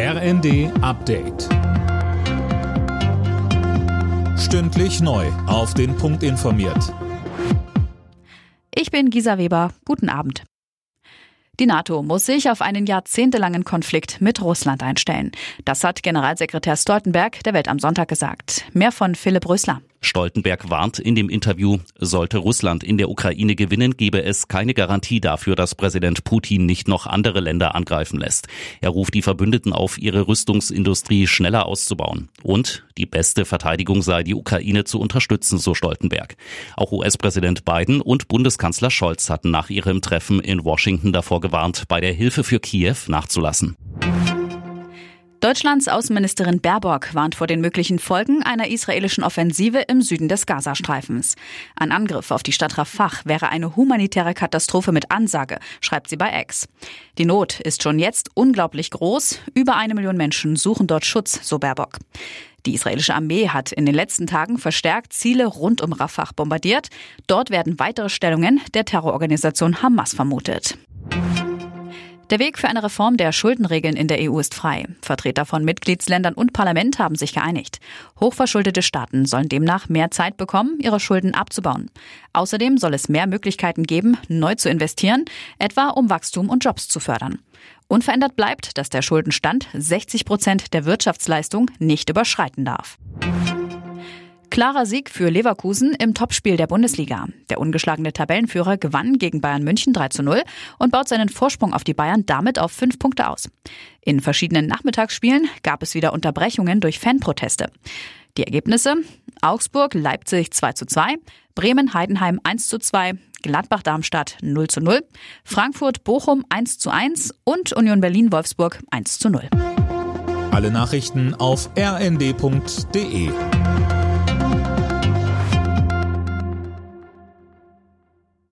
RND Update. Stündlich neu. Auf den Punkt informiert. Ich bin Gisa Weber. Guten Abend. Die NATO muss sich auf einen jahrzehntelangen Konflikt mit Russland einstellen. Das hat Generalsekretär Stoltenberg der Welt am Sonntag gesagt. Mehr von Philipp Rösler. Stoltenberg warnt in dem Interview, sollte Russland in der Ukraine gewinnen, gebe es keine Garantie dafür, dass Präsident Putin nicht noch andere Länder angreifen lässt. Er ruft die Verbündeten auf, ihre Rüstungsindustrie schneller auszubauen. Und die beste Verteidigung sei, die Ukraine zu unterstützen, so Stoltenberg. Auch US-Präsident Biden und Bundeskanzler Scholz hatten nach ihrem Treffen in Washington davor gewarnt, bei der Hilfe für Kiew nachzulassen. Deutschlands Außenministerin Baerbock warnt vor den möglichen Folgen einer israelischen Offensive im Süden des Gazastreifens. Ein Angriff auf die Stadt Rafah wäre eine humanitäre Katastrophe mit Ansage, schreibt sie bei X. Die Not ist schon jetzt unglaublich groß. Über eine Million Menschen suchen dort Schutz, so Baerbock. Die israelische Armee hat in den letzten Tagen verstärkt Ziele rund um Rafah bombardiert. Dort werden weitere Stellungen der Terrororganisation Hamas vermutet. Der Weg für eine Reform der Schuldenregeln in der EU ist frei. Vertreter von Mitgliedsländern und Parlament haben sich geeinigt. Hochverschuldete Staaten sollen demnach mehr Zeit bekommen, ihre Schulden abzubauen. Außerdem soll es mehr Möglichkeiten geben, neu zu investieren, etwa um Wachstum und Jobs zu fördern. Unverändert bleibt, dass der Schuldenstand 60 Prozent der Wirtschaftsleistung nicht überschreiten darf. Klarer Sieg für Leverkusen im Topspiel der Bundesliga. Der ungeschlagene Tabellenführer gewann gegen Bayern München 3 zu 0 und baut seinen Vorsprung auf die Bayern damit auf fünf Punkte aus. In verschiedenen Nachmittagsspielen gab es wieder Unterbrechungen durch Fanproteste. Die Ergebnisse Augsburg, Leipzig 2 zu 2, Bremen, Heidenheim 1 zu 2, Gladbach, Darmstadt 0 zu 0, Frankfurt, Bochum 1 zu 1 und Union Berlin, Wolfsburg 1 zu 0. Alle Nachrichten auf rnd.de